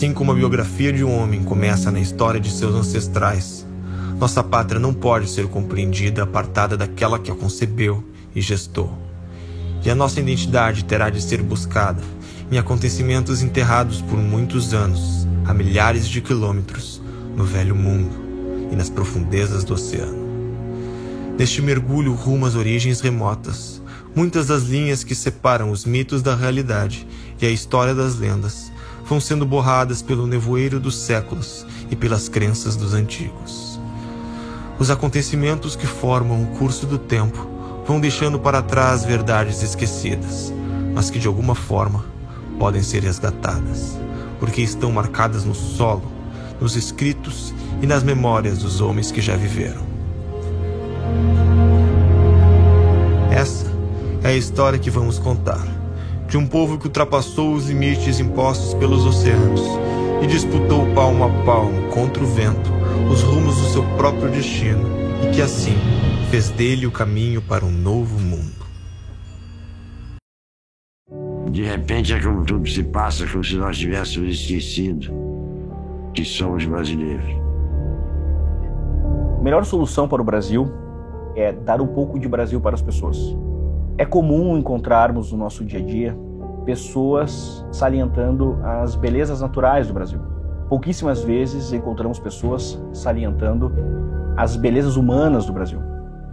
Assim como a biografia de um homem começa na história de seus ancestrais, nossa pátria não pode ser compreendida apartada daquela que a concebeu e gestou. E a nossa identidade terá de ser buscada em acontecimentos enterrados por muitos anos, a milhares de quilômetros, no velho mundo e nas profundezas do oceano. Neste mergulho rumo às origens remotas, muitas das linhas que separam os mitos da realidade e a história das lendas vão sendo borradas pelo nevoeiro dos séculos e pelas crenças dos antigos. Os acontecimentos que formam o curso do tempo vão deixando para trás verdades esquecidas, mas que de alguma forma podem ser resgatadas, porque estão marcadas no solo, nos escritos e nas memórias dos homens que já viveram. Essa é a história que vamos contar, de um povo que ultrapassou os limites impostos pelos oceanos e disputou palmo a palmo contra o vento os rumos do seu próprio destino e que assim fez dele o caminho para um novo mundo. De repente é como tudo se passa, como se nós tivéssemos esquecido que somos brasileiros. A melhor solução para o Brasil é dar um pouco de Brasil para as pessoas. É comum encontrarmos no nosso dia a dia pessoas salientando as belezas naturais do Brasil pouquíssimas vezes encontramos pessoas salientando as belezas humanas do Brasil.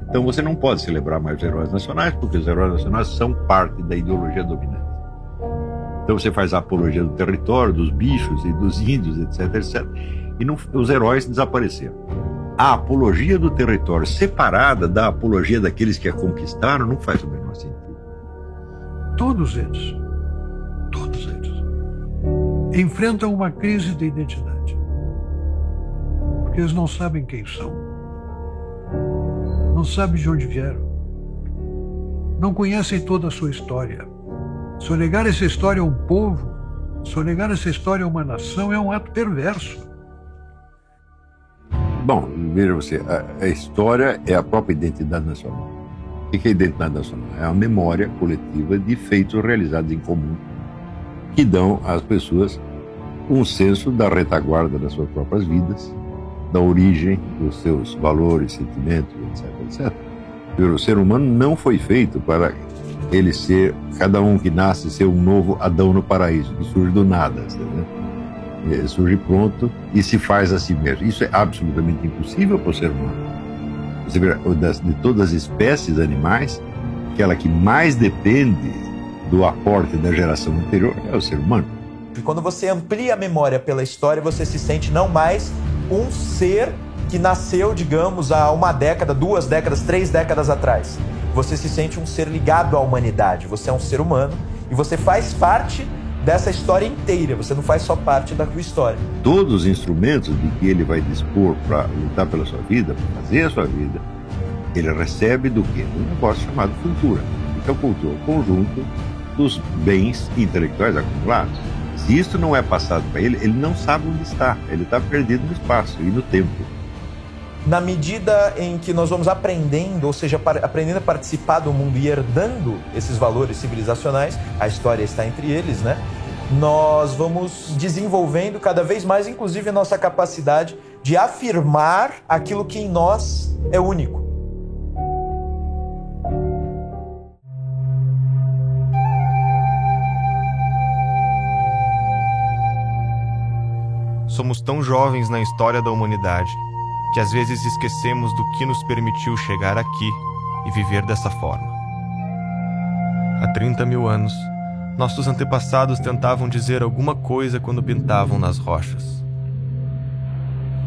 Então você não pode celebrar mais os heróis nacionais, porque os heróis nacionais são parte da ideologia dominante. Então você faz a apologia do território, dos bichos e dos índios, etc, etc. E não, os heróis desapareceram. A apologia do território separada da apologia daqueles que a conquistaram não faz o menor sentido. Todos eles enfrentam uma crise de identidade. Porque eles não sabem quem são. Não sabem de onde vieram. Não conhecem toda a sua história. Sonegar essa história a um povo, sonegar essa história a uma nação é um ato perverso. Bom, veja você, a, a história é a própria identidade nacional. O que é identidade nacional? É a memória coletiva de feitos realizados em comum que dão às pessoas um senso da retaguarda das suas próprias vidas, da origem dos seus valores, sentimentos, etc, etc. O ser humano não foi feito para ele ser, cada um que nasce, ser um novo Adão no paraíso, que surge do nada, ele surge pronto e se faz a si mesmo. Isso é absolutamente impossível para o ser humano. Você vê, de todas as espécies animais, aquela que mais depende do aporte da geração anterior é o ser humano. E quando você amplia a memória pela história, você se sente não mais um ser que nasceu, digamos, há uma década, duas décadas, três décadas atrás. Você se sente um ser ligado à humanidade. Você é um ser humano e você faz parte dessa história inteira. Você não faz só parte da tua história. Todos os instrumentos de que ele vai dispor para lutar pela sua vida, para fazer a sua vida, ele recebe do que? Um negócio chamado cultura. Então, cultura é o conjunto dos bens intelectuais acumulados. Se isso não é passado para ele, ele não sabe onde está. Ele está perdido no espaço e no tempo. Na medida em que nós vamos aprendendo, ou seja, aprendendo a participar do mundo e herdando esses valores civilizacionais, a história está entre eles, né? Nós vamos desenvolvendo cada vez mais, inclusive, a nossa capacidade de afirmar aquilo que em nós é único. Somos tão jovens na história da humanidade que às vezes esquecemos do que nos permitiu chegar aqui e viver dessa forma. Há 30 mil anos, nossos antepassados tentavam dizer alguma coisa quando pintavam nas rochas.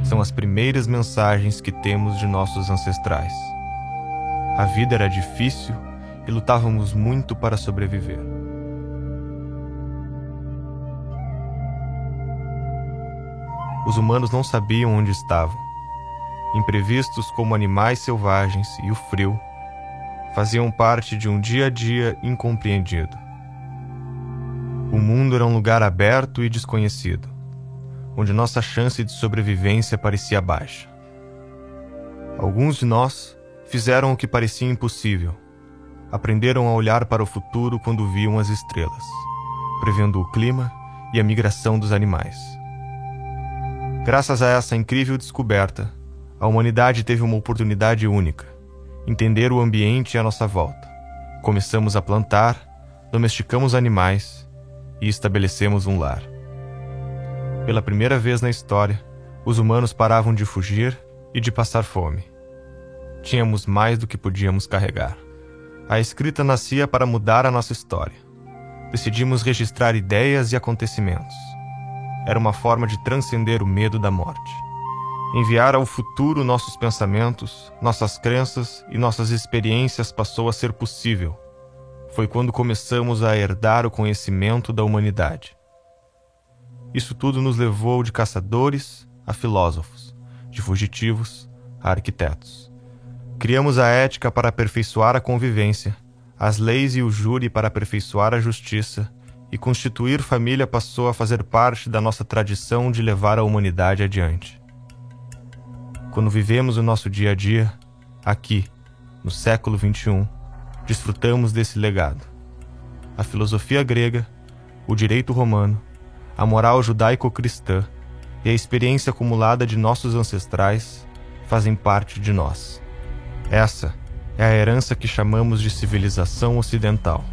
São as primeiras mensagens que temos de nossos ancestrais. A vida era difícil e lutávamos muito para sobreviver. os humanos não sabiam onde estavam. Imprevistos como animais selvagens e o frio faziam parte de um dia a dia incompreendido. O mundo era um lugar aberto e desconhecido, onde nossa chance de sobrevivência parecia baixa. Alguns de nós fizeram o que parecia impossível. Aprenderam a olhar para o futuro quando viam as estrelas, prevendo o clima e a migração dos animais Graças a essa incrível descoberta, a humanidade teve uma oportunidade única: entender o ambiente à nossa volta. Começamos a plantar, domesticamos animais e estabelecemos um lar. Pela primeira vez na história, os humanos paravam de fugir e de passar fome. Tínhamos mais do que podíamos carregar. A escrita nascia para mudar a nossa história. Decidimos registrar ideias e acontecimentos. Era uma forma de transcender o medo da morte. Enviar ao futuro nossos pensamentos, nossas crenças e nossas experiências passou a ser possível. Foi quando começamos a herdar o conhecimento da humanidade. Isso tudo nos levou de caçadores a filósofos, de fugitivos a arquitetos. Criamos a ética para aperfeiçoar a convivência, as leis e o júri para aperfeiçoar a justiça, e constituir família passou a fazer parte da nossa tradição de levar a humanidade adiante. Quando vivemos o nosso dia a dia, aqui, no século XXI, desfrutamos desse legado. A filosofia grega, o direito romano, a moral judaico-cristã e a experiência acumulada de nossos ancestrais fazem parte de nós. Essa é a herança que chamamos de civilização ocidental.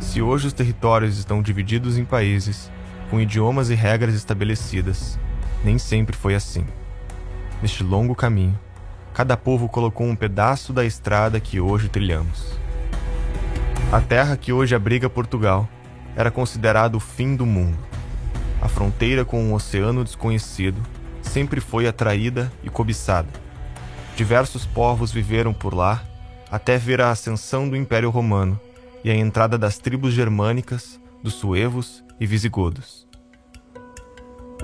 Se hoje os territórios estão divididos em países, com idiomas e regras estabelecidas, nem sempre foi assim. Neste longo caminho, cada povo colocou um pedaço da estrada que hoje trilhamos. A terra que hoje abriga Portugal era considerada o fim do mundo. A fronteira com um oceano desconhecido sempre foi atraída e cobiçada. Diversos povos viveram por lá até ver a ascensão do Império Romano e a entrada das tribos germânicas, dos suevos e visigodos.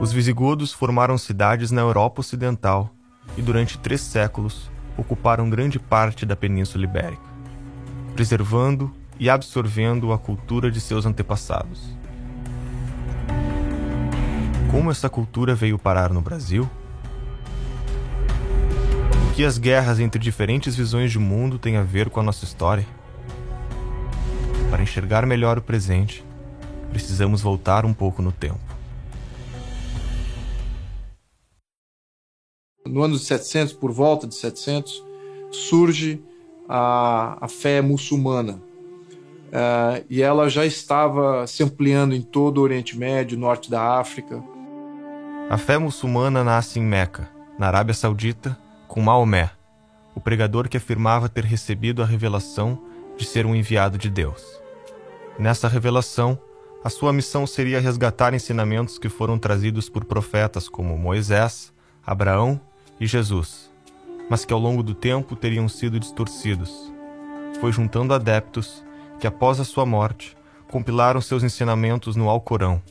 Os visigodos formaram cidades na Europa Ocidental e durante três séculos ocuparam grande parte da Península Ibérica, preservando e absorvendo a cultura de seus antepassados. Como essa cultura veio parar no Brasil? O que as guerras entre diferentes visões de mundo têm a ver com a nossa história? Para enxergar melhor o presente, precisamos voltar um pouco no tempo. No ano de 700, por volta de 700, surge a, a fé muçulmana. Uh, e ela já estava se ampliando em todo o Oriente Médio, norte da África, a fé muçulmana nasce em Meca, na Arábia Saudita, com Maomé, o pregador que afirmava ter recebido a revelação de ser um enviado de Deus. Nessa revelação, a sua missão seria resgatar ensinamentos que foram trazidos por profetas como Moisés, Abraão e Jesus, mas que ao longo do tempo teriam sido distorcidos. Foi juntando adeptos que, após a sua morte, compilaram seus ensinamentos no Alcorão,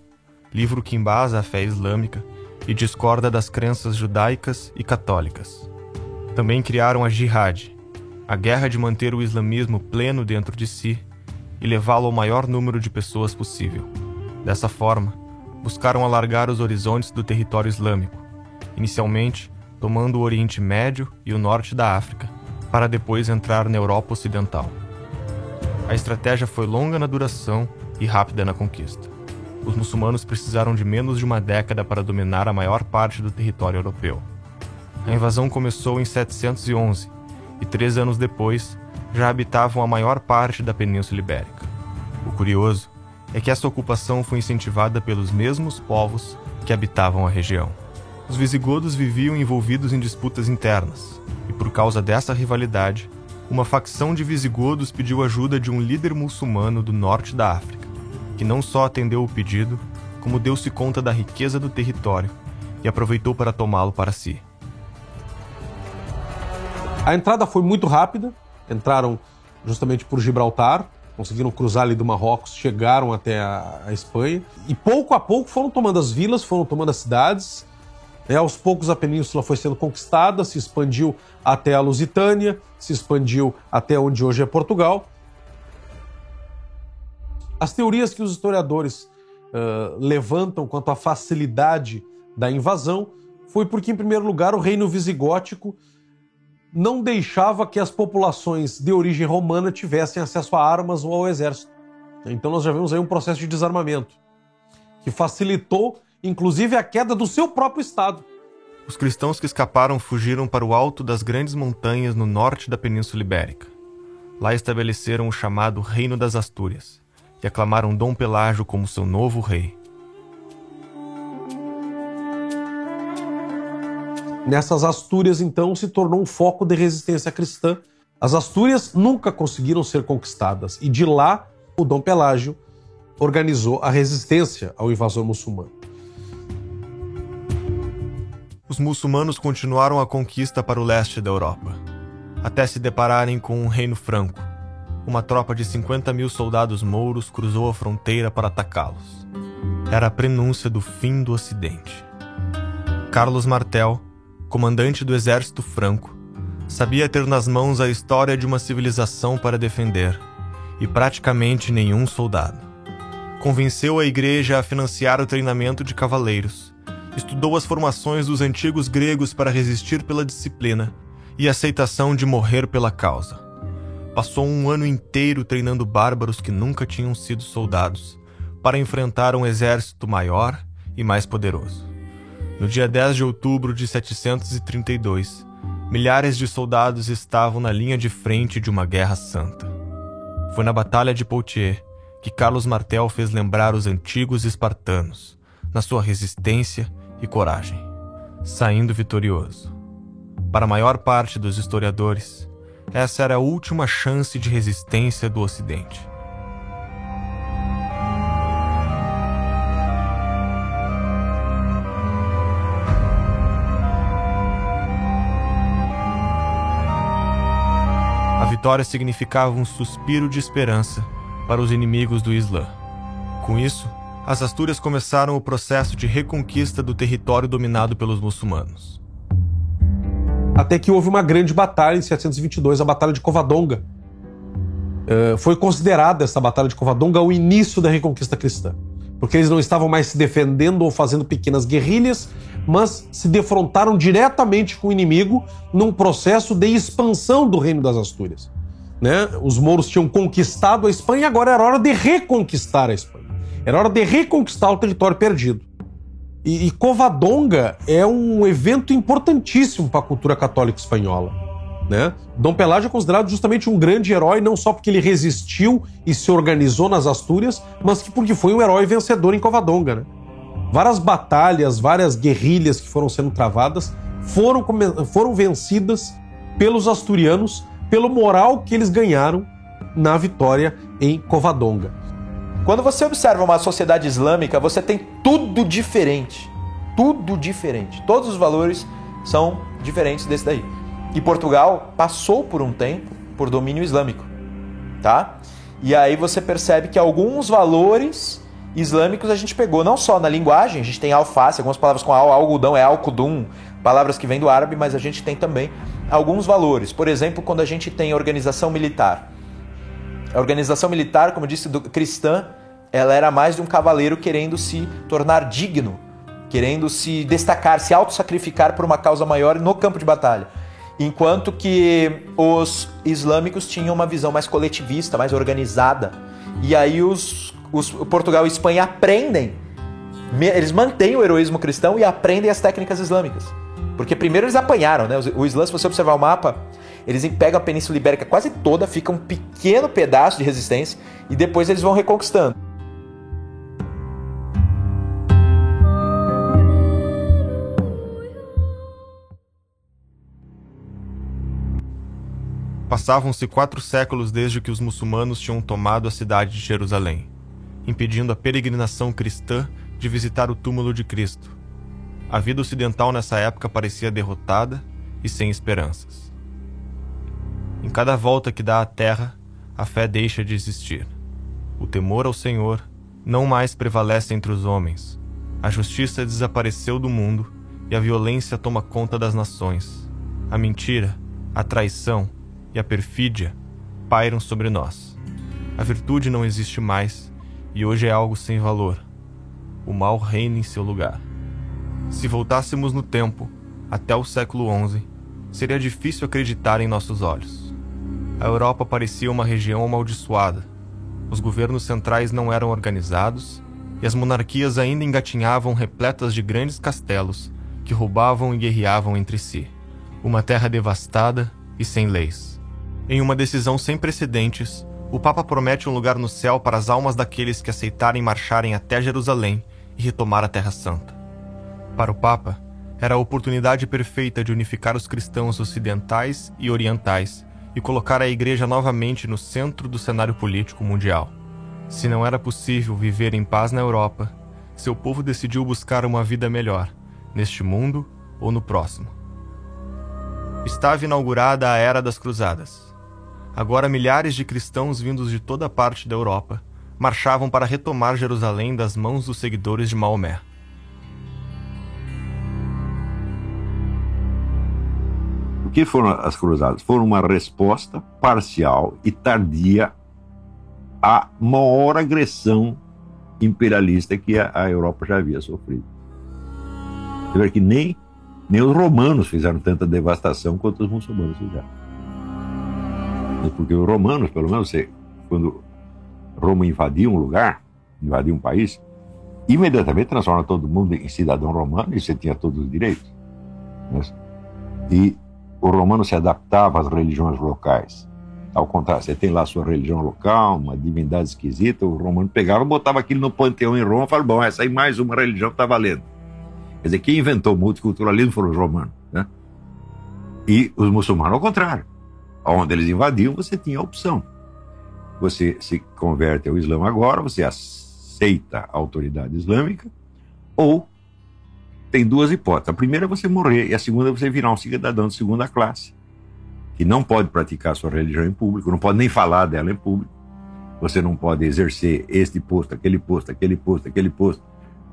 livro que embasa a fé islâmica e discorda das crenças judaicas e católicas. Também criaram a Jihad, a guerra de manter o islamismo pleno dentro de si e levá-lo ao maior número de pessoas possível. Dessa forma, buscaram alargar os horizontes do território islâmico, inicialmente tomando o Oriente Médio e o norte da África, para depois entrar na Europa Ocidental. A estratégia foi longa na duração e rápida na conquista os muçulmanos precisaram de menos de uma década para dominar a maior parte do território europeu. A invasão começou em 711 e três anos depois já habitavam a maior parte da Península Ibérica. O curioso é que essa ocupação foi incentivada pelos mesmos povos que habitavam a região. Os visigodos viviam envolvidos em disputas internas, e por causa dessa rivalidade, uma facção de visigodos pediu ajuda de um líder muçulmano do norte da África que não só atendeu o pedido, como deu-se conta da riqueza do território e aproveitou para tomá-lo para si. A entrada foi muito rápida, entraram justamente por Gibraltar, conseguiram cruzar ali do Marrocos, chegaram até a, a Espanha e pouco a pouco foram tomando as vilas, foram tomando as cidades. É, aos poucos a península foi sendo conquistada, se expandiu até a Lusitânia, se expandiu até onde hoje é Portugal as teorias que os historiadores uh, levantam quanto à facilidade da invasão foi porque, em primeiro lugar, o reino visigótico não deixava que as populações de origem romana tivessem acesso a armas ou ao exército. Então nós já vemos aí um processo de desarmamento que facilitou, inclusive, a queda do seu próprio Estado. Os cristãos que escaparam fugiram para o alto das grandes montanhas no norte da Península Ibérica. Lá estabeleceram o chamado Reino das Astúrias e aclamaram Dom Pelágio como seu novo rei. Nessas Astúrias, então, se tornou um foco de resistência cristã. As Astúrias nunca conseguiram ser conquistadas e de lá o Dom Pelágio organizou a resistência ao invasor muçulmano. Os muçulmanos continuaram a conquista para o leste da Europa, até se depararem com um reino franco. Uma tropa de 50 mil soldados mouros cruzou a fronteira para atacá-los. Era a prenúncia do fim do Ocidente. Carlos Martel, comandante do exército franco, sabia ter nas mãos a história de uma civilização para defender, e praticamente nenhum soldado. Convenceu a igreja a financiar o treinamento de cavaleiros, estudou as formações dos antigos gregos para resistir pela disciplina e aceitação de morrer pela causa. Passou um ano inteiro treinando bárbaros que nunca tinham sido soldados para enfrentar um exército maior e mais poderoso. No dia 10 de outubro de 732, milhares de soldados estavam na linha de frente de uma guerra santa. Foi na Batalha de Poitiers que Carlos Martel fez lembrar os antigos espartanos, na sua resistência e coragem, saindo vitorioso. Para a maior parte dos historiadores, essa era a última chance de resistência do Ocidente. A vitória significava um suspiro de esperança para os inimigos do Islã. Com isso, as Astúrias começaram o processo de reconquista do território dominado pelos muçulmanos. Até que houve uma grande batalha em 722, a Batalha de Covadonga. Uh, foi considerada essa Batalha de Covadonga o início da reconquista cristã, porque eles não estavam mais se defendendo ou fazendo pequenas guerrilhas, mas se defrontaram diretamente com o inimigo num processo de expansão do reino das Astúrias. Né? Os mouros tinham conquistado a Espanha agora era hora de reconquistar a Espanha. Era hora de reconquistar o território perdido. E, e Covadonga é um evento importantíssimo para a cultura católica espanhola. Né? Dom Pelágio é considerado justamente um grande herói, não só porque ele resistiu e se organizou nas Astúrias, mas que porque foi um herói vencedor em Covadonga. Né? Várias batalhas, várias guerrilhas que foram sendo travadas foram, foram vencidas pelos asturianos, pelo moral que eles ganharam na vitória em Covadonga. Quando você observa uma sociedade islâmica, você tem tudo diferente. Tudo diferente. Todos os valores são diferentes desse daí. E Portugal passou por um tempo por domínio islâmico, tá? E aí você percebe que alguns valores islâmicos a gente pegou não só na linguagem, a gente tem alface, algumas palavras com al, algodão é alcudum, palavras que vêm do árabe, mas a gente tem também alguns valores. Por exemplo, quando a gente tem organização militar. A organização militar, como disse, do, cristã, ela era mais de um cavaleiro querendo se tornar digno, querendo se destacar, se auto-sacrificar por uma causa maior no campo de batalha. Enquanto que os islâmicos tinham uma visão mais coletivista, mais organizada. E aí os, os Portugal e Espanha aprendem, eles mantêm o heroísmo cristão e aprendem as técnicas islâmicas. Porque primeiro eles apanharam, né? O Islã, se você observar o mapa, eles pegam a Península Ibérica quase toda, fica um pequeno pedaço de resistência e depois eles vão reconquistando. Passavam-se quatro séculos desde que os muçulmanos tinham tomado a cidade de Jerusalém, impedindo a peregrinação cristã de visitar o túmulo de Cristo. A vida ocidental nessa época parecia derrotada e sem esperanças. Em cada volta que dá à terra, a fé deixa de existir. O temor ao Senhor não mais prevalece entre os homens. A justiça desapareceu do mundo e a violência toma conta das nações. A mentira, a traição e a perfídia pairam sobre nós. A virtude não existe mais e hoje é algo sem valor. O mal reina em seu lugar. Se voltássemos no tempo, até o século XI, seria difícil acreditar em nossos olhos. A Europa parecia uma região amaldiçoada. Os governos centrais não eram organizados e as monarquias ainda engatinhavam repletas de grandes castelos, que roubavam e guerreavam entre si. Uma terra devastada e sem leis. Em uma decisão sem precedentes, o Papa promete um lugar no céu para as almas daqueles que aceitarem marcharem até Jerusalém e retomar a Terra Santa. Para o Papa, era a oportunidade perfeita de unificar os cristãos ocidentais e orientais e colocar a Igreja novamente no centro do cenário político mundial. Se não era possível viver em paz na Europa, seu povo decidiu buscar uma vida melhor, neste mundo ou no próximo. Estava inaugurada a Era das Cruzadas. Agora, milhares de cristãos vindos de toda parte da Europa marchavam para retomar Jerusalém das mãos dos seguidores de Maomé. Que foram as cruzadas? Foram uma resposta parcial e tardia à maior agressão imperialista que a, Europa já havia sofrido. Você vê que nem, nem os romanos fizeram tanta devastação quanto os muçulmanos fizeram. Porque os romanos, pelo menos, quando Roma invadia um lugar, invadia um país, imediatamente transforma todo mundo em cidadão romano e você tinha todos os direitos. Né? E o romano se adaptava às religiões locais. Ao contrário, você tem lá sua religião local, uma divindade esquisita, o romano pegava, botava aquilo no panteão em Roma e falava, bom, essa aí mais uma religião está valendo. Quer dizer, quem inventou o multiculturalismo foram os romanos. Né? E os muçulmanos, ao contrário onde eles invadiam, você tinha a opção. Você se converte ao Islã agora, você aceita a autoridade islâmica, ou tem duas hipóteses. A primeira é você morrer, e a segunda é você virar um cidadão de segunda classe, que não pode praticar sua religião em público, não pode nem falar dela em público. Você não pode exercer este posto, aquele posto, aquele posto, aquele posto.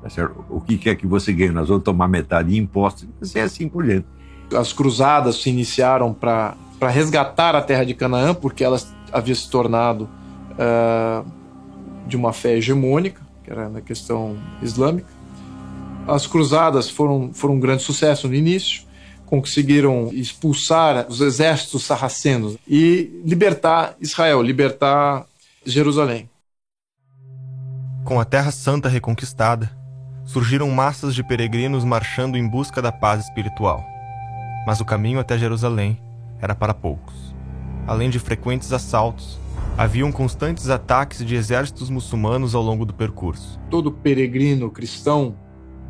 Tá o que quer que você ganhe? Nós vamos tomar metade de impostos, e é assim por diante. As cruzadas se iniciaram para para resgatar a terra de Canaã, porque ela havia se tornado uh, de uma fé hegemônica, que era na questão islâmica. As cruzadas foram, foram um grande sucesso no início, conseguiram expulsar os exércitos sarracenos e libertar Israel, libertar Jerusalém. Com a Terra Santa reconquistada, surgiram massas de peregrinos marchando em busca da paz espiritual. Mas o caminho até Jerusalém era para poucos. Além de frequentes assaltos, haviam constantes ataques de exércitos muçulmanos ao longo do percurso. Todo peregrino cristão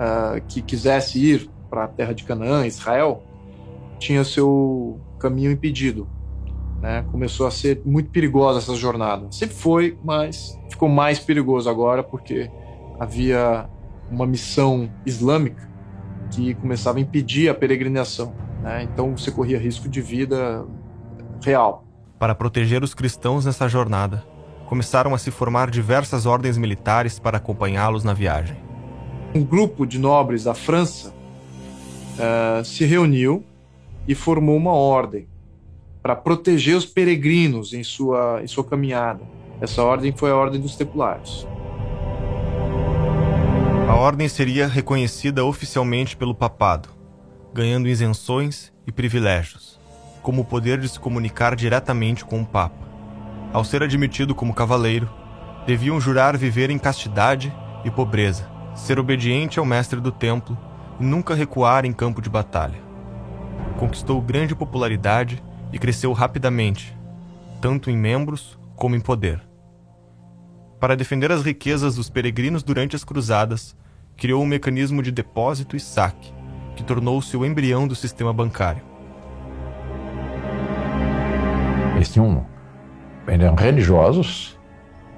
uh, que quisesse ir para a terra de Canaã, Israel, tinha seu caminho impedido. Né? Começou a ser muito perigosa essa jornada. Sempre foi, mas ficou mais perigoso agora porque havia uma missão islâmica que começava a impedir a peregrinação. Né? Então você corria risco de vida real. Para proteger os cristãos nessa jornada, começaram a se formar diversas ordens militares para acompanhá-los na viagem. Um grupo de nobres da França uh, se reuniu e formou uma ordem para proteger os peregrinos em sua, em sua caminhada. Essa ordem foi a Ordem dos Templários. A ordem seria reconhecida oficialmente pelo papado, ganhando isenções e privilégios, como o poder de se comunicar diretamente com o Papa. Ao ser admitido como cavaleiro, deviam jurar viver em castidade e pobreza, ser obediente ao mestre do templo e nunca recuar em campo de batalha. Conquistou grande popularidade e cresceu rapidamente, tanto em membros como em poder. Para defender as riquezas dos peregrinos durante as cruzadas, criou um mecanismo de depósito e saque, que tornou-se o embrião do sistema bancário. Eles tinham, eram religiosos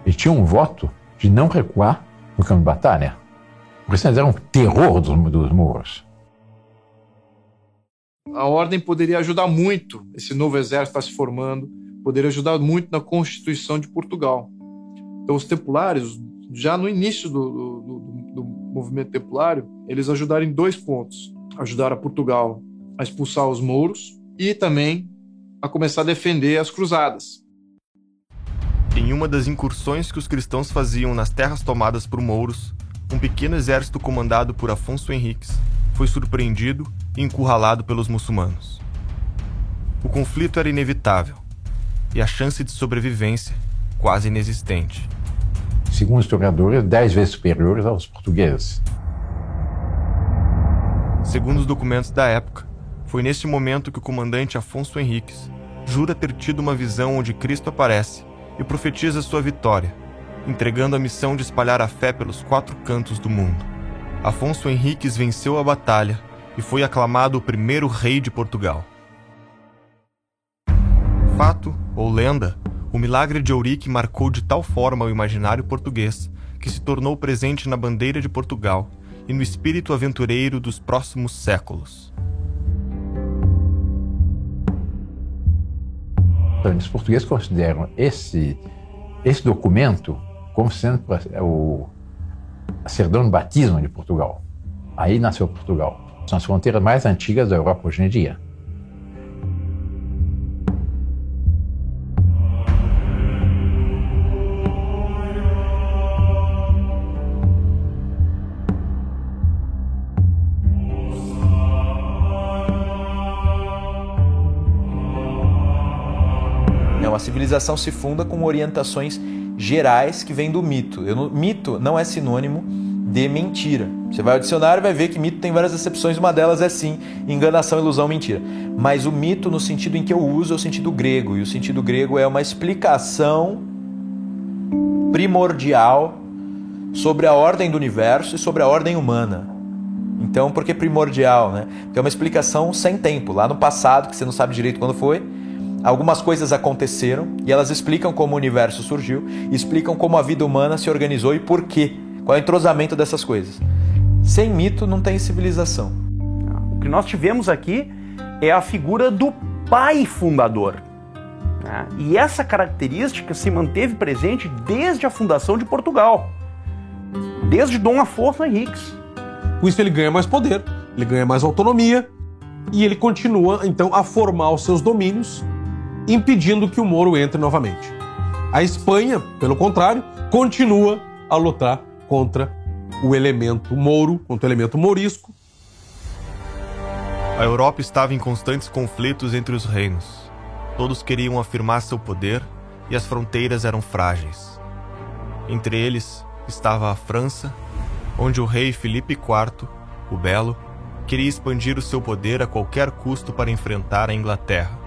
e tinham um voto de não recuar no campo de batalha. Porque eram um terror dos, dos muros. A ordem poderia ajudar muito, esse novo exército está se formando, poderia ajudar muito na Constituição de Portugal. Então, os templários, já no início do, do, do, do movimento templário, eles ajudaram em dois pontos ajudar a Portugal a expulsar os mouros e também a começar a defender as cruzadas. Em uma das incursões que os cristãos faziam nas terras tomadas por mouros, um pequeno exército comandado por Afonso Henriques foi surpreendido e encurralado pelos muçulmanos. O conflito era inevitável e a chance de sobrevivência quase inexistente. Segundo os historiadores, dez vezes superiores aos portugueses. Segundo os documentos da época, foi neste momento que o comandante Afonso Henriques jura ter tido uma visão onde Cristo aparece e profetiza sua vitória, entregando a missão de espalhar a fé pelos quatro cantos do mundo. Afonso Henriques venceu a batalha e foi aclamado o primeiro rei de Portugal. Fato ou lenda, o milagre de Ourique marcou de tal forma o imaginário português que se tornou presente na bandeira de Portugal e no espírito aventureiro dos próximos séculos. Então, os portugueses consideram esse, esse documento como sendo o a certidão de batismo de Portugal. Aí nasceu Portugal. São as fronteiras mais antigas da Europa hoje em dia. É uma civilização se funda com orientações gerais que vêm do mito. Eu, mito não é sinônimo de mentira. Você vai ao dicionário e vai ver que mito tem várias exceções, uma delas é sim enganação, ilusão, mentira. Mas o mito, no sentido em que eu uso, é o sentido grego, e o sentido grego é uma explicação primordial sobre a ordem do universo e sobre a ordem humana. Então, por que primordial, né? Porque é uma explicação sem tempo, lá no passado, que você não sabe direito quando foi, Algumas coisas aconteceram e elas explicam como o universo surgiu, explicam como a vida humana se organizou e por quê. Qual é o entrosamento dessas coisas. Sem mito não tem civilização. O que nós tivemos aqui é a figura do pai fundador. Né? E essa característica se manteve presente desde a fundação de Portugal, desde Dom Afonso Henriques. Com isso ele ganha mais poder, ele ganha mais autonomia e ele continua então a formar os seus domínios impedindo que o Moro entre novamente. A Espanha, pelo contrário, continua a lutar contra o elemento Mouro, contra o elemento mourisco. A Europa estava em constantes conflitos entre os reinos. Todos queriam afirmar seu poder e as fronteiras eram frágeis. Entre eles estava a França, onde o rei Filipe IV, o Belo, queria expandir o seu poder a qualquer custo para enfrentar a Inglaterra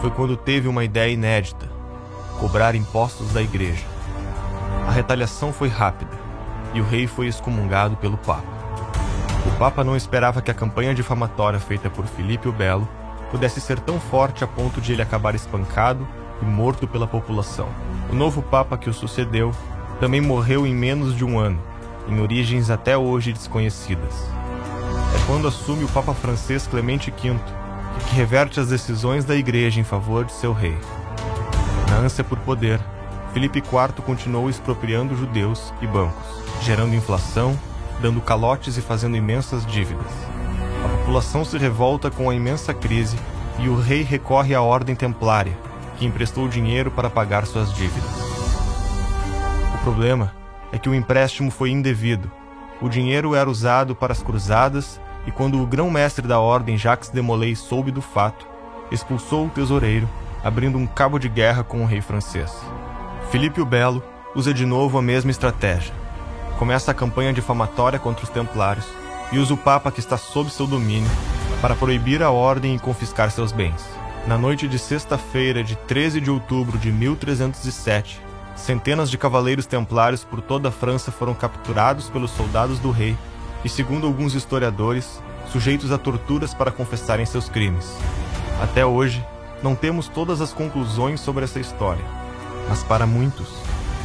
foi quando teve uma ideia inédita: cobrar impostos da igreja. A retaliação foi rápida e o rei foi excomungado pelo Papa. O Papa não esperava que a campanha difamatória feita por Filipe o Belo pudesse ser tão forte a ponto de ele acabar espancado e morto pela população. O novo Papa que o sucedeu também morreu em menos de um ano, em origens até hoje desconhecidas. É quando assume o Papa francês Clemente V que reverte as decisões da igreja em favor de seu rei. Na ânsia por poder, Filipe IV continuou expropriando judeus e bancos, gerando inflação, dando calotes e fazendo imensas dívidas. A população se revolta com a imensa crise e o rei recorre à ordem templária, que emprestou dinheiro para pagar suas dívidas. O problema é que o empréstimo foi indevido. O dinheiro era usado para as cruzadas e quando o grão-mestre da ordem Jacques de Molay soube do fato, expulsou o tesoureiro, abrindo um cabo de guerra com o rei francês. Filipe o Belo usa de novo a mesma estratégia. Começa a campanha difamatória contra os templários e usa o papa que está sob seu domínio para proibir a ordem e confiscar seus bens. Na noite de sexta-feira de 13 de outubro de 1307, centenas de cavaleiros templários por toda a França foram capturados pelos soldados do rei e, segundo alguns historiadores, sujeitos a torturas para confessarem seus crimes. Até hoje, não temos todas as conclusões sobre essa história, mas para muitos,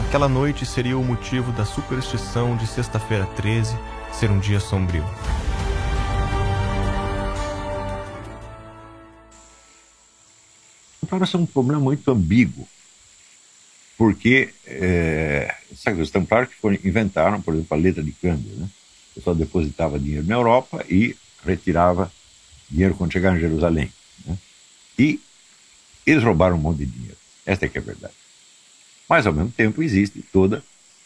aquela noite seria o motivo da superstição de Sexta-feira 13 ser um dia sombrio. Templários é um problema muito ambíguo, porque é, sabe, os templários que foram, inventaram, por exemplo, a letra de câmbio, né? O pessoal depositava dinheiro na Europa e retirava dinheiro quando chegava em Jerusalém. Né? E eles roubaram um monte de dinheiro. Esta é que é a verdade. Mas, ao mesmo tempo, existe toda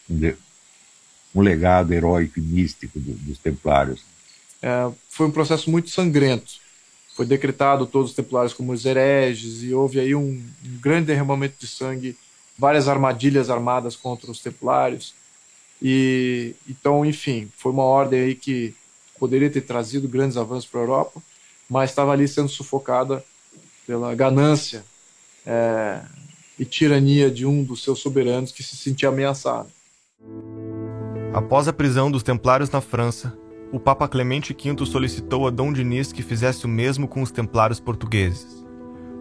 um, legado heróico e místico do, dos templários. É, foi um processo muito sangrento. Foi decretado todos os templários como os hereges e houve aí um, um grande derramamento de sangue, várias armadilhas armadas contra os templários. E então, enfim, foi uma ordem aí que poderia ter trazido grandes avanços para a Europa, mas estava ali sendo sufocada pela ganância é, e tirania de um dos seus soberanos que se sentia ameaçado. Após a prisão dos Templários na França, o Papa Clemente V solicitou a Dom Dinis que fizesse o mesmo com os Templários portugueses.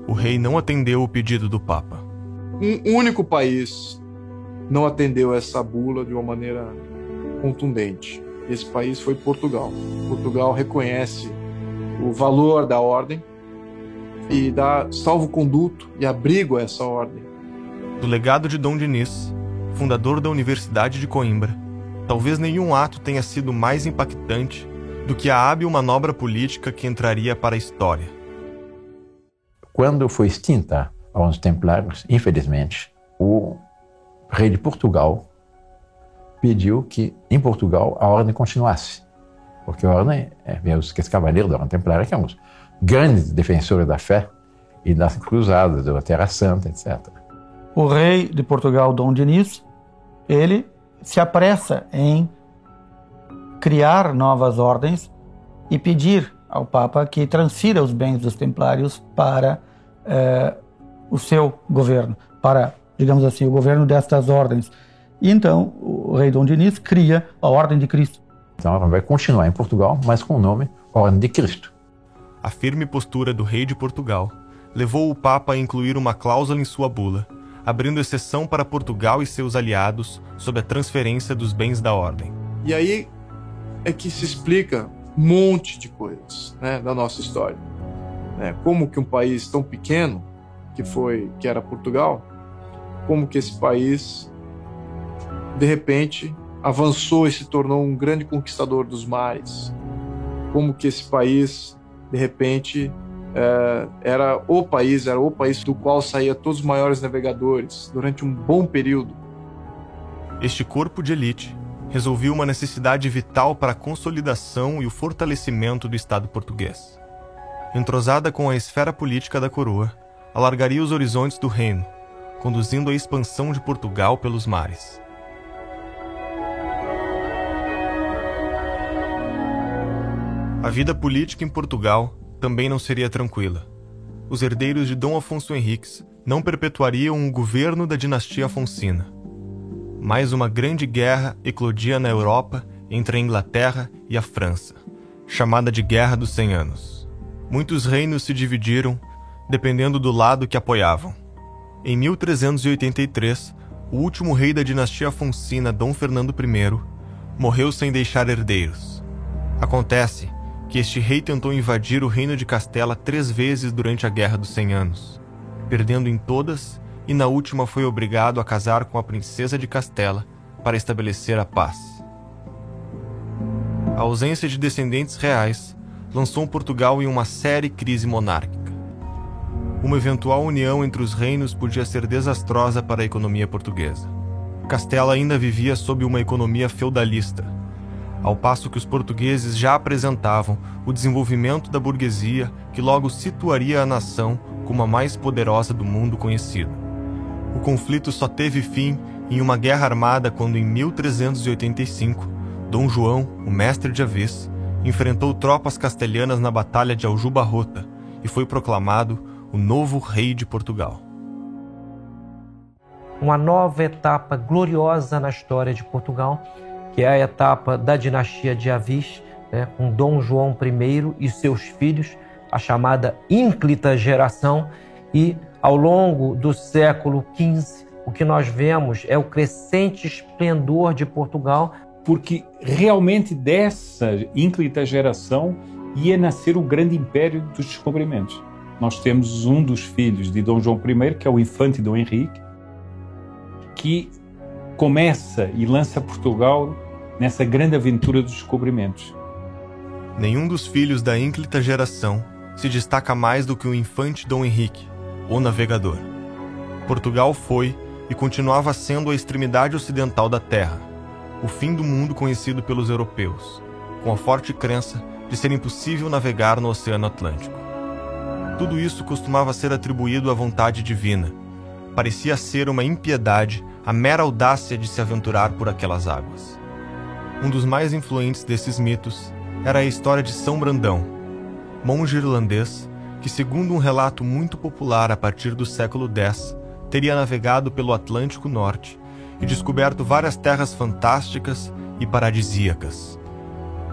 O rei não atendeu o pedido do Papa. Um único país não atendeu essa bula de uma maneira contundente. Esse país foi Portugal. Portugal reconhece o valor da ordem e dá salvo-conduto e abrigo a essa ordem. Do legado de Dom Dinis, fundador da Universidade de Coimbra, talvez nenhum ato tenha sido mais impactante do que a hábil manobra política que entraria para a história. Quando foi extinta a Ordem Templários, infelizmente, o rei de Portugal pediu que em Portugal a ordem continuasse. Porque a ordem, é, os cavaleiros da Ordem Templária, que são os grandes defensores da fé e das cruzadas, da Terra Santa, etc. O rei de Portugal, Dom Dinis, ele se apressa em criar novas ordens e pedir ao Papa que transfira os bens dos templários para eh, o seu governo, para, digamos assim, o governo destas ordens. E então o rei Dom Dinis cria a Ordem de Cristo. Então ela vai continuar em Portugal, mas com o nome Ordem de Cristo. A firme postura do rei de Portugal levou o Papa a incluir uma cláusula em sua bula, abrindo exceção para Portugal e seus aliados sob a transferência dos bens da ordem. E aí é que se explica um monte de coisas né, da nossa história. É, como que um país tão pequeno, que foi que era Portugal, como que esse país de repente avançou e se tornou um grande conquistador dos mares. Como que esse país, de repente, é, era o país, era o país do qual saía todos os maiores navegadores durante um bom período. Este corpo de elite resolveu uma necessidade vital para a consolidação e o fortalecimento do Estado português. Entrosada com a esfera política da coroa, alargaria os horizontes do reino, conduzindo à expansão de Portugal pelos mares. A vida política em Portugal também não seria tranquila. Os herdeiros de Dom Afonso Henriques não perpetuariam o governo da dinastia Afonsina. Mais uma grande guerra eclodia na Europa entre a Inglaterra e a França, chamada de Guerra dos Cem Anos. Muitos reinos se dividiram dependendo do lado que apoiavam. Em 1383, o último rei da dinastia Afonsina, Dom Fernando I, morreu sem deixar herdeiros. Acontece que este rei tentou invadir o reino de Castela três vezes durante a Guerra dos Cem Anos, perdendo em todas e na última foi obrigado a casar com a princesa de Castela para estabelecer a paz. A ausência de descendentes reais lançou Portugal em uma séria crise monárquica. Uma eventual união entre os reinos podia ser desastrosa para a economia portuguesa. Castela ainda vivia sob uma economia feudalista, ao passo que os portugueses já apresentavam o desenvolvimento da burguesia que logo situaria a nação como a mais poderosa do mundo conhecido. O conflito só teve fim em uma guerra armada quando, em 1385, Dom João, o mestre de Avis, enfrentou tropas castelhanas na Batalha de Aljubarrota e foi proclamado o novo rei de Portugal. Uma nova etapa gloriosa na história de Portugal que é a etapa da dinastia de Avis, né, com Dom João I e seus filhos, a chamada ínclita geração, e ao longo do século XV, o que nós vemos é o crescente esplendor de Portugal. Porque realmente dessa ínclita geração ia nascer o grande império dos descobrimentos. Nós temos um dos filhos de Dom João I, que é o infante Dom Henrique, que começa e lança Portugal nessa grande aventura dos descobrimentos. Nenhum dos filhos da ínclita geração se destaca mais do que o infante Dom Henrique, o navegador. Portugal foi e continuava sendo a extremidade ocidental da Terra, o fim do mundo conhecido pelos europeus, com a forte crença de ser impossível navegar no Oceano Atlântico. Tudo isso costumava ser atribuído à vontade divina. Parecia ser uma impiedade a mera audácia de se aventurar por aquelas águas. Um dos mais influentes desses mitos era a história de São Brandão, monge irlandês que, segundo um relato muito popular a partir do século X, teria navegado pelo Atlântico Norte e descoberto várias terras fantásticas e paradisíacas.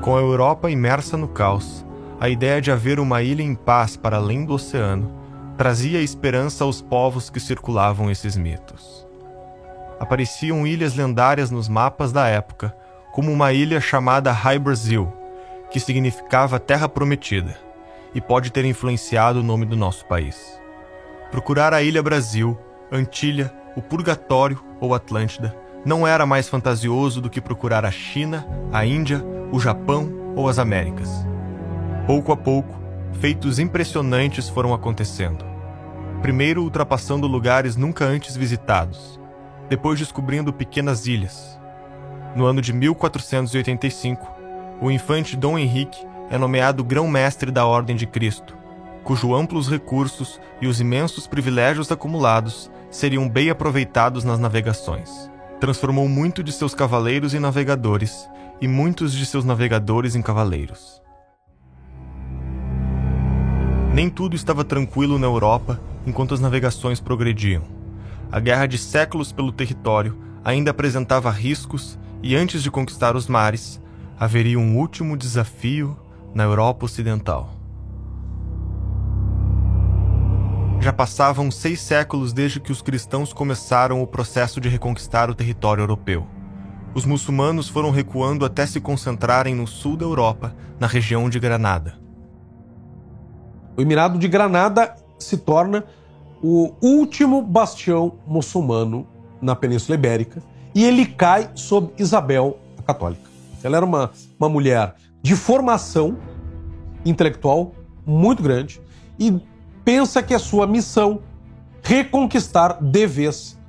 Com a Europa imersa no caos, a ideia de haver uma ilha em paz para além do oceano trazia esperança aos povos que circulavam esses mitos. Apareciam ilhas lendárias nos mapas da época, como uma ilha chamada High Brazil, que significava Terra Prometida, e pode ter influenciado o nome do nosso país. Procurar a Ilha Brasil, Antilha, o Purgatório ou Atlântida não era mais fantasioso do que procurar a China, a Índia, o Japão ou as Américas. Pouco a pouco, feitos impressionantes foram acontecendo. Primeiro ultrapassando lugares nunca antes visitados, depois descobrindo pequenas ilhas. No ano de 1485, o infante Dom Henrique é nomeado grão-mestre da Ordem de Cristo, cujo amplos recursos e os imensos privilégios acumulados seriam bem aproveitados nas navegações. Transformou muito de seus cavaleiros em navegadores e muitos de seus navegadores em cavaleiros. Nem tudo estava tranquilo na Europa enquanto as navegações progrediam. A guerra de séculos pelo território ainda apresentava riscos e antes de conquistar os mares, haveria um último desafio na Europa Ocidental. Já passavam seis séculos desde que os cristãos começaram o processo de reconquistar o território europeu. Os muçulmanos foram recuando até se concentrarem no sul da Europa, na região de Granada. O Emirado de Granada se torna o último bastião muçulmano na Península Ibérica e ele cai sob Isabel a Católica. Ela era uma, uma mulher de formação intelectual muito grande e pensa que é sua missão reconquistar de vez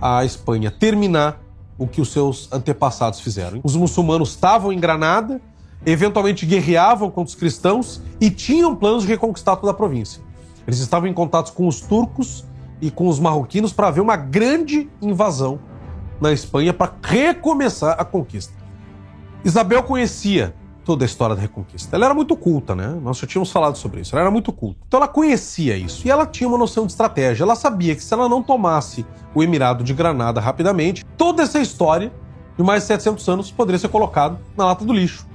a Espanha, terminar o que os seus antepassados fizeram. Os muçulmanos estavam em Granada, eventualmente guerreavam contra os cristãos e tinham planos de reconquistar toda a província. Eles estavam em contato com os turcos e com os marroquinos para haver uma grande invasão na Espanha para recomeçar a conquista. Isabel conhecia toda a história da Reconquista. Ela era muito culta, né? Nós já tínhamos falado sobre isso. Ela era muito culta. Então ela conhecia isso e ela tinha uma noção de estratégia. Ela sabia que se ela não tomasse o Emirado de Granada rapidamente, toda essa história de mais de 700 anos poderia ser colocado na lata do lixo.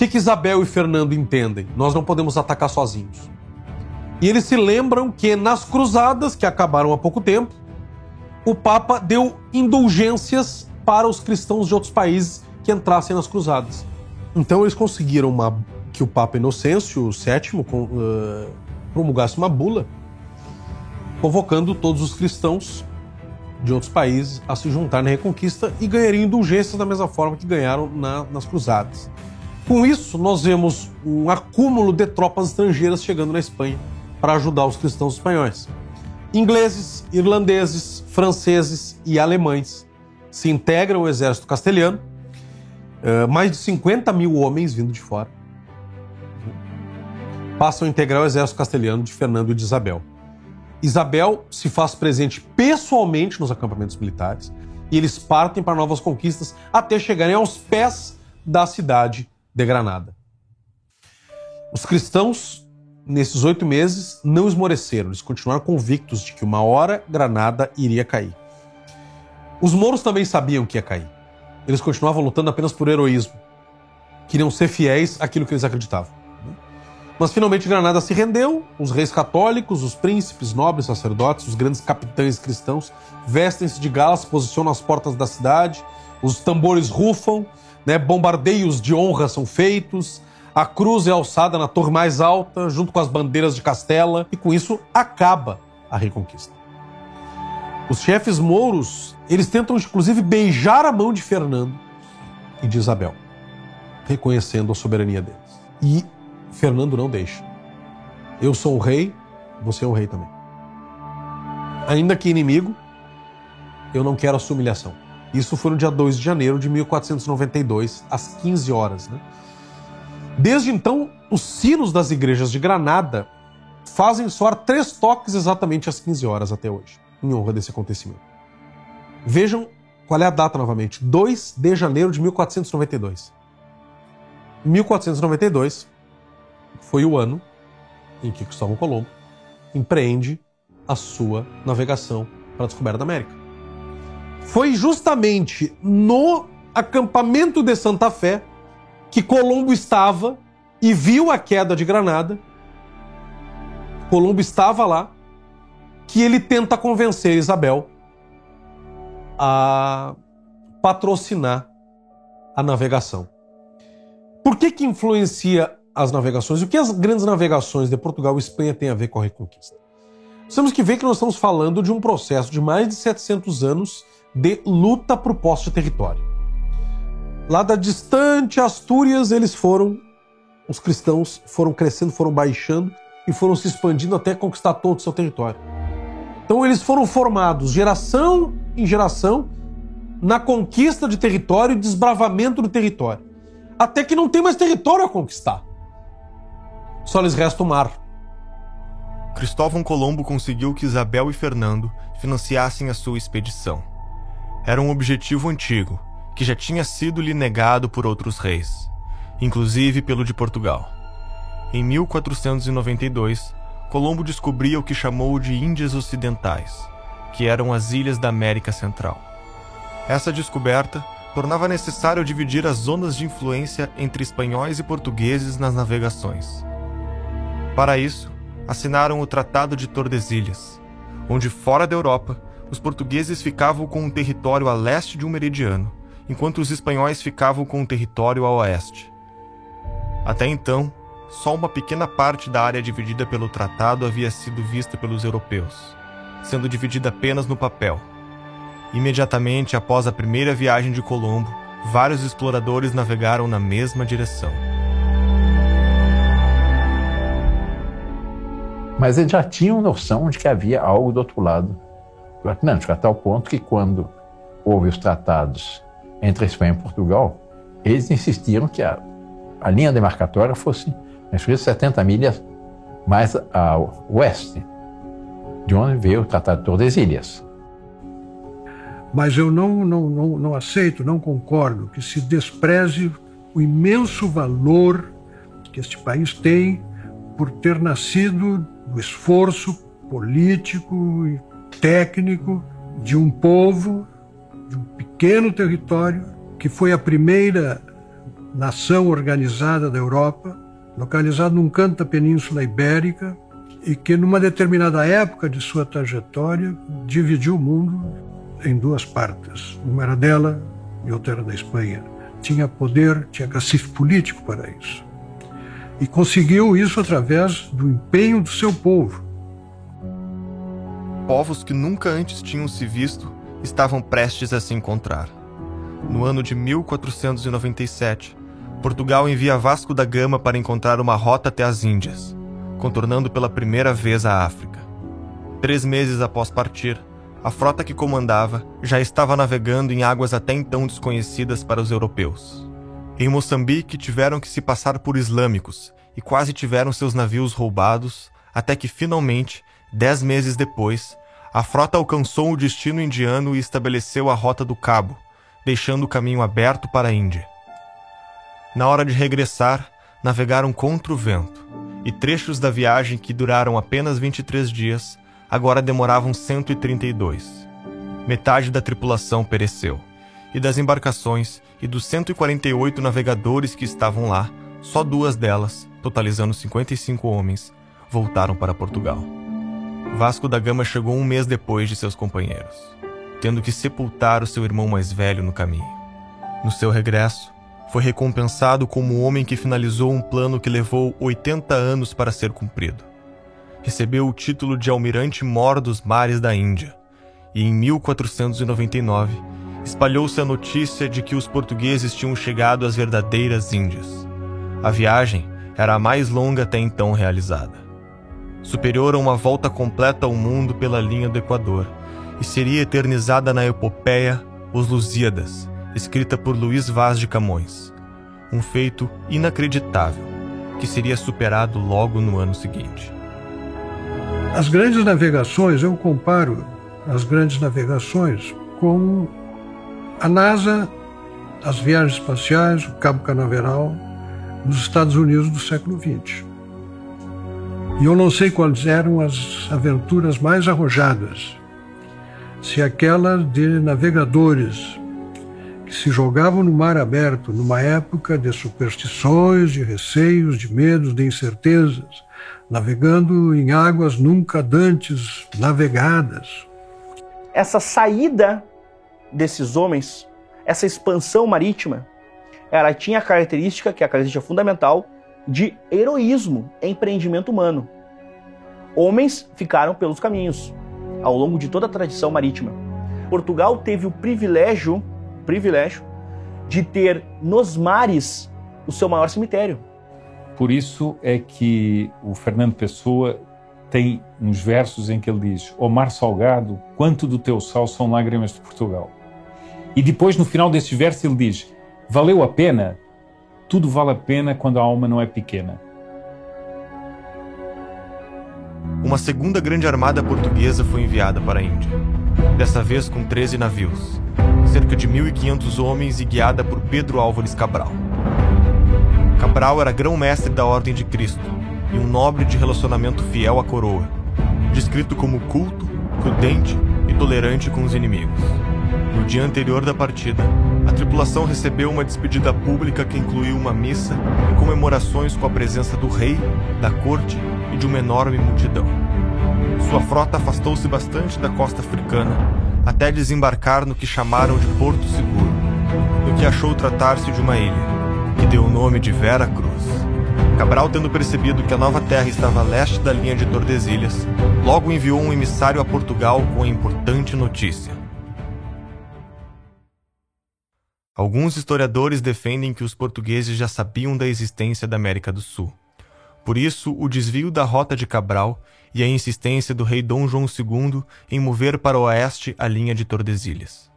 Que, que Isabel e Fernando entendem? Nós não podemos atacar sozinhos. E eles se lembram que nas cruzadas, que acabaram há pouco tempo, o Papa deu indulgências para os cristãos de outros países que entrassem nas cruzadas. Então eles conseguiram uma, que o Papa Inocêncio VII uh, promulgasse uma bula convocando todos os cristãos de outros países a se juntar na Reconquista e ganhariam indulgências da mesma forma que ganharam na, nas Cruzadas. Com isso, nós vemos um acúmulo de tropas estrangeiras chegando na Espanha para ajudar os cristãos espanhóis. Ingleses, irlandeses, franceses e alemães se integram ao exército castelhano Uh, mais de 50 mil homens vindo de fora passam a integrar o exército castelhano de Fernando e de Isabel. Isabel se faz presente pessoalmente nos acampamentos militares e eles partem para novas conquistas até chegarem aos pés da cidade de Granada. Os cristãos, nesses oito meses, não esmoreceram, eles continuaram convictos de que uma hora Granada iria cair. Os mouros também sabiam que ia cair eles continuavam lutando apenas por heroísmo. Queriam ser fiéis àquilo que eles acreditavam. Mas finalmente Granada se rendeu, os reis católicos, os príncipes, nobres, sacerdotes, os grandes capitães cristãos vestem-se de galas, posicionam às portas da cidade, os tambores rufam, né, bombardeios de honra são feitos, a cruz é alçada na torre mais alta, junto com as bandeiras de Castela, e com isso acaba a reconquista. Os chefes mouros, eles tentam inclusive beijar a mão de Fernando e de Isabel, reconhecendo a soberania deles. E Fernando não deixa. Eu sou o rei, você é o rei também. Ainda que inimigo, eu não quero a sua humilhação. Isso foi no dia 2 de janeiro de 1492, às 15 horas. Né? Desde então, os sinos das igrejas de Granada fazem soar três toques exatamente às 15 horas até hoje em honra desse acontecimento. Vejam qual é a data novamente: 2 de janeiro de 1492. 1492 foi o ano em que Cristóvão Colombo empreende a sua navegação para a descoberta da América. Foi justamente no acampamento de Santa Fé que Colombo estava e viu a queda de Granada. Colombo estava lá que ele tenta convencer Isabel a patrocinar a navegação. Por que que influencia as navegações? O que as grandes navegações de Portugal e Espanha têm a ver com a Reconquista? Temos que ver que nós estamos falando de um processo de mais de 700 anos de luta por posse de território. Lá da distante Astúrias, eles foram, os cristãos foram crescendo, foram baixando e foram se expandindo até conquistar todo o seu território. Então eles foram formados geração em geração na conquista de território e desbravamento do território. Até que não tem mais território a conquistar. Só lhes resta o mar. Cristóvão Colombo conseguiu que Isabel e Fernando financiassem a sua expedição. Era um objetivo antigo, que já tinha sido lhe negado por outros reis, inclusive pelo de Portugal. Em 1492, Colombo descobria o que chamou de Índias Ocidentais, que eram as ilhas da América Central. Essa descoberta tornava necessário dividir as zonas de influência entre espanhóis e portugueses nas navegações. Para isso, assinaram o Tratado de Tordesilhas, onde fora da Europa, os portugueses ficavam com um território a leste de um meridiano, enquanto os espanhóis ficavam com um território a oeste. Até então, só uma pequena parte da área dividida pelo tratado havia sido vista pelos europeus, sendo dividida apenas no papel. Imediatamente após a primeira viagem de Colombo, vários exploradores navegaram na mesma direção. Mas eles já tinham noção de que havia algo do outro lado do Atlântico, a tal ponto que quando houve os tratados entre a Espanha e Portugal, eles insistiram que a, a linha demarcatória fosse fez 70 milhas mais ao oeste, de onde veio o Tratado de Tordesilhas. Mas eu não, não, não, não aceito, não concordo que se despreze o imenso valor que este país tem por ter nascido do esforço político e técnico de um povo, de um pequeno território, que foi a primeira nação organizada da Europa, localizado num canto da Península Ibérica e que, numa determinada época de sua trajetória, dividiu o mundo em duas partes. Uma era dela e outra era da Espanha. Tinha poder, tinha cacife político para isso. E conseguiu isso através do empenho do seu povo. Povos que nunca antes tinham se visto estavam prestes a se encontrar. No ano de 1497, Portugal envia Vasco da Gama para encontrar uma rota até as Índias, contornando pela primeira vez a África. Três meses após partir, a frota que comandava já estava navegando em águas até então desconhecidas para os europeus. Em Moçambique, tiveram que se passar por islâmicos e quase tiveram seus navios roubados, até que finalmente, dez meses depois, a frota alcançou o destino indiano e estabeleceu a Rota do Cabo, deixando o caminho aberto para a Índia. Na hora de regressar, navegaram contra o vento, e trechos da viagem que duraram apenas 23 dias agora demoravam 132. Metade da tripulação pereceu, e das embarcações e dos 148 navegadores que estavam lá, só duas delas, totalizando 55 homens, voltaram para Portugal. Vasco da Gama chegou um mês depois de seus companheiros, tendo que sepultar o seu irmão mais velho no caminho. No seu regresso, foi recompensado como o homem que finalizou um plano que levou 80 anos para ser cumprido. Recebeu o título de almirante mor dos mares da Índia, e em 1499 espalhou-se a notícia de que os portugueses tinham chegado às verdadeiras Índias. A viagem era a mais longa até então realizada. Superior a uma volta completa ao mundo pela linha do Equador, e seria eternizada na epopeia Os Lusíadas, escrita por Luiz Vaz de Camões. Um feito inacreditável, que seria superado logo no ano seguinte. As grandes navegações, eu comparo as grandes navegações com a NASA, as viagens espaciais, o Cabo Canaveral, nos Estados Unidos do século XX. E eu não sei quais eram as aventuras mais arrojadas. Se aquela de navegadores que se jogavam no mar aberto numa época de superstições, de receios, de medos, de incertezas, navegando em águas nunca dantes navegadas. Essa saída desses homens, essa expansão marítima, ela tinha a característica, que é a característica fundamental, de heroísmo, empreendimento humano. Homens ficaram pelos caminhos ao longo de toda a tradição marítima. Portugal teve o privilégio, privilégio de ter nos mares o seu maior cemitério. Por isso é que o Fernando Pessoa tem uns versos em que ele diz: "O mar salgado, quanto do teu sal são lágrimas de Portugal". E depois no final desses versos ele diz: "Valeu a pena tudo vale a pena quando a alma não é pequena. Uma segunda grande armada portuguesa foi enviada para a Índia, dessa vez com 13 navios, cerca de 1.500 homens e guiada por Pedro Álvares Cabral. Cabral era grão-mestre da Ordem de Cristo e um nobre de relacionamento fiel à coroa, descrito como culto, prudente e tolerante com os inimigos. No dia anterior da partida, a tripulação recebeu uma despedida pública que incluiu uma missa e comemorações com a presença do rei, da corte e de uma enorme multidão. Sua frota afastou-se bastante da costa africana até desembarcar no que chamaram de Porto Seguro, no que achou tratar-se de uma ilha, que deu o nome de Vera Cruz. Cabral, tendo percebido que a nova terra estava a leste da linha de Tordesilhas, logo enviou um emissário a Portugal com a importante notícia. Alguns historiadores defendem que os portugueses já sabiam da existência da América do Sul. Por isso, o desvio da rota de Cabral e a insistência do rei Dom João II em mover para o oeste a linha de Tordesilhas.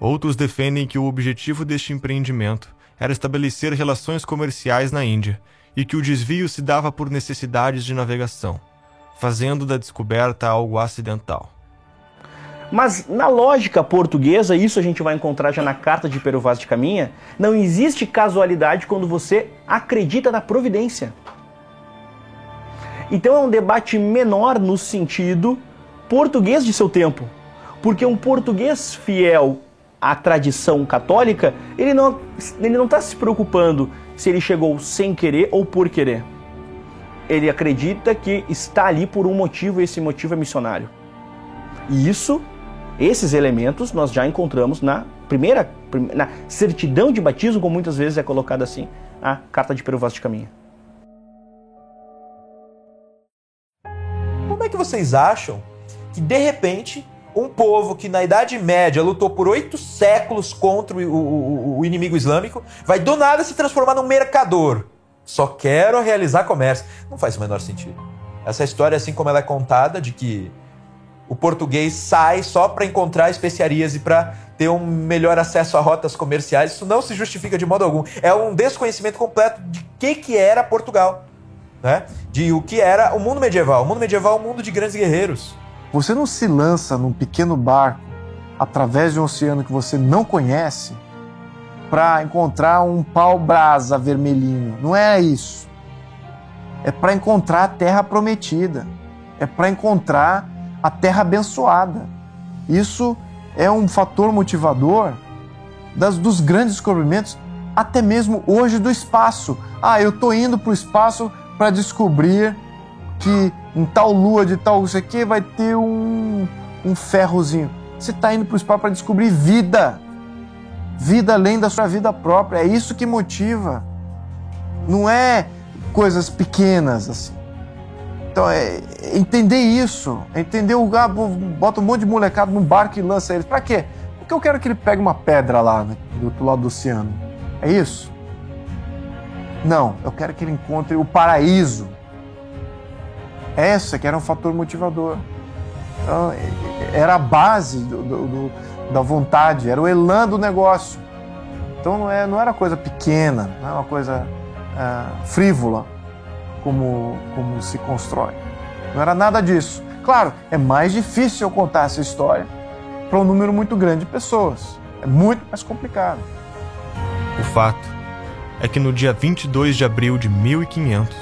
Outros defendem que o objetivo deste empreendimento era estabelecer relações comerciais na Índia e que o desvio se dava por necessidades de navegação, fazendo da descoberta algo acidental. Mas na lógica portuguesa, isso a gente vai encontrar já na carta de Pero Vaz de Caminha, não existe casualidade quando você acredita na providência. Então é um debate menor no sentido português de seu tempo. Porque um português fiel à tradição católica, ele não ele não está se preocupando se ele chegou sem querer ou por querer. Ele acredita que está ali por um motivo e esse motivo é missionário. E isso esses elementos nós já encontramos na primeira, na certidão de batismo, como muitas vezes é colocada assim, a carta de Pero Vaz de Caminha. Como é que vocês acham que de repente um povo que na Idade Média lutou por oito séculos contra o, o, o, inimigo islâmico vai do nada se transformar num mercador? Só quero realizar comércio. Não faz o menor sentido. Essa história, assim como ela é contada, de que o português sai só para encontrar especiarias e para ter um melhor acesso a rotas comerciais. Isso não se justifica de modo algum. É um desconhecimento completo de que que era Portugal, né? De o que era o mundo medieval. O mundo medieval é um mundo de grandes guerreiros. Você não se lança num pequeno barco através de um oceano que você não conhece para encontrar um pau-brasa vermelhinho. Não é isso. É para encontrar a terra prometida. É para encontrar a terra abençoada. Isso é um fator motivador das, dos grandes descobrimentos, até mesmo hoje do espaço. Ah, eu estou indo para o espaço para descobrir que em tal lua de tal isso aqui vai ter um, um ferrozinho. Você está indo para o espaço para descobrir vida. Vida além da sua vida própria. É isso que motiva. Não é coisas pequenas assim. Então, é entender isso, é entender o ah, bota um monte de molecada num barco e lança eles. Pra quê? Porque eu quero que ele pegue uma pedra lá né, do outro lado do oceano. É isso? Não, eu quero que ele encontre o paraíso. Essa que era um fator motivador. Então, era a base do, do, do, da vontade, era o elan do negócio. Então não, é, não era coisa pequena, não era uma coisa uh, frívola como, como se constrói. Não era nada disso. Claro, é mais difícil eu contar essa história para um número muito grande de pessoas. É muito mais complicado. O fato é que no dia 22 de abril de 1500,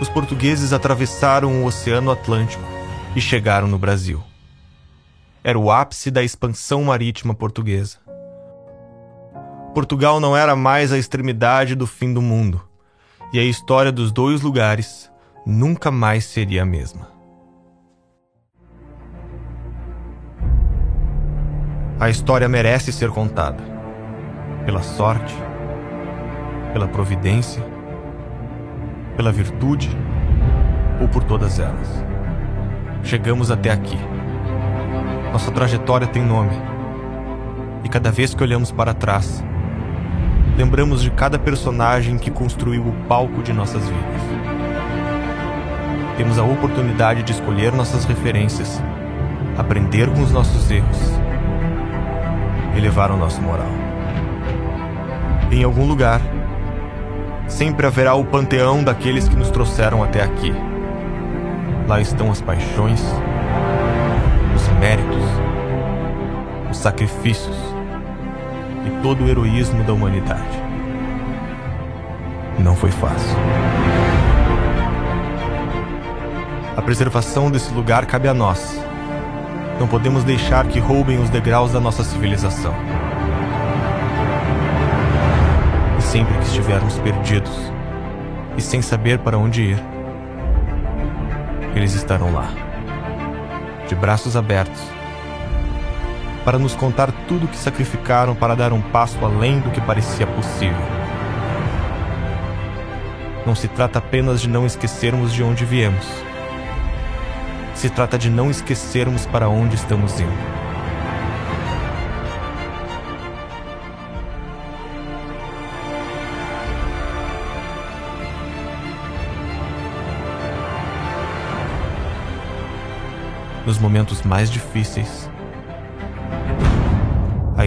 os portugueses atravessaram o Oceano Atlântico e chegaram no Brasil. Era o ápice da expansão marítima portuguesa. Portugal não era mais a extremidade do fim do mundo, e a história dos dois lugares nunca mais seria a mesma. A história merece ser contada. Pela sorte, pela providência, pela virtude ou por todas elas. Chegamos até aqui. Nossa trajetória tem nome. E cada vez que olhamos para trás, lembramos de cada personagem que construiu o palco de nossas vidas. Temos a oportunidade de escolher nossas referências, aprender com os nossos erros elevar o nosso moral. Em algum lugar, sempre haverá o panteão daqueles que nos trouxeram até aqui. Lá estão as paixões, os méritos, os sacrifícios e todo o heroísmo da humanidade. Não foi fácil. A preservação desse lugar cabe a nós não podemos deixar que roubem os degraus da nossa civilização. E sempre que estivermos perdidos e sem saber para onde ir, eles estarão lá, de braços abertos, para nos contar tudo o que sacrificaram para dar um passo além do que parecia possível. Não se trata apenas de não esquecermos de onde viemos se trata de não esquecermos para onde estamos indo. Nos momentos mais difíceis,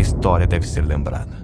história deve ser lembrada.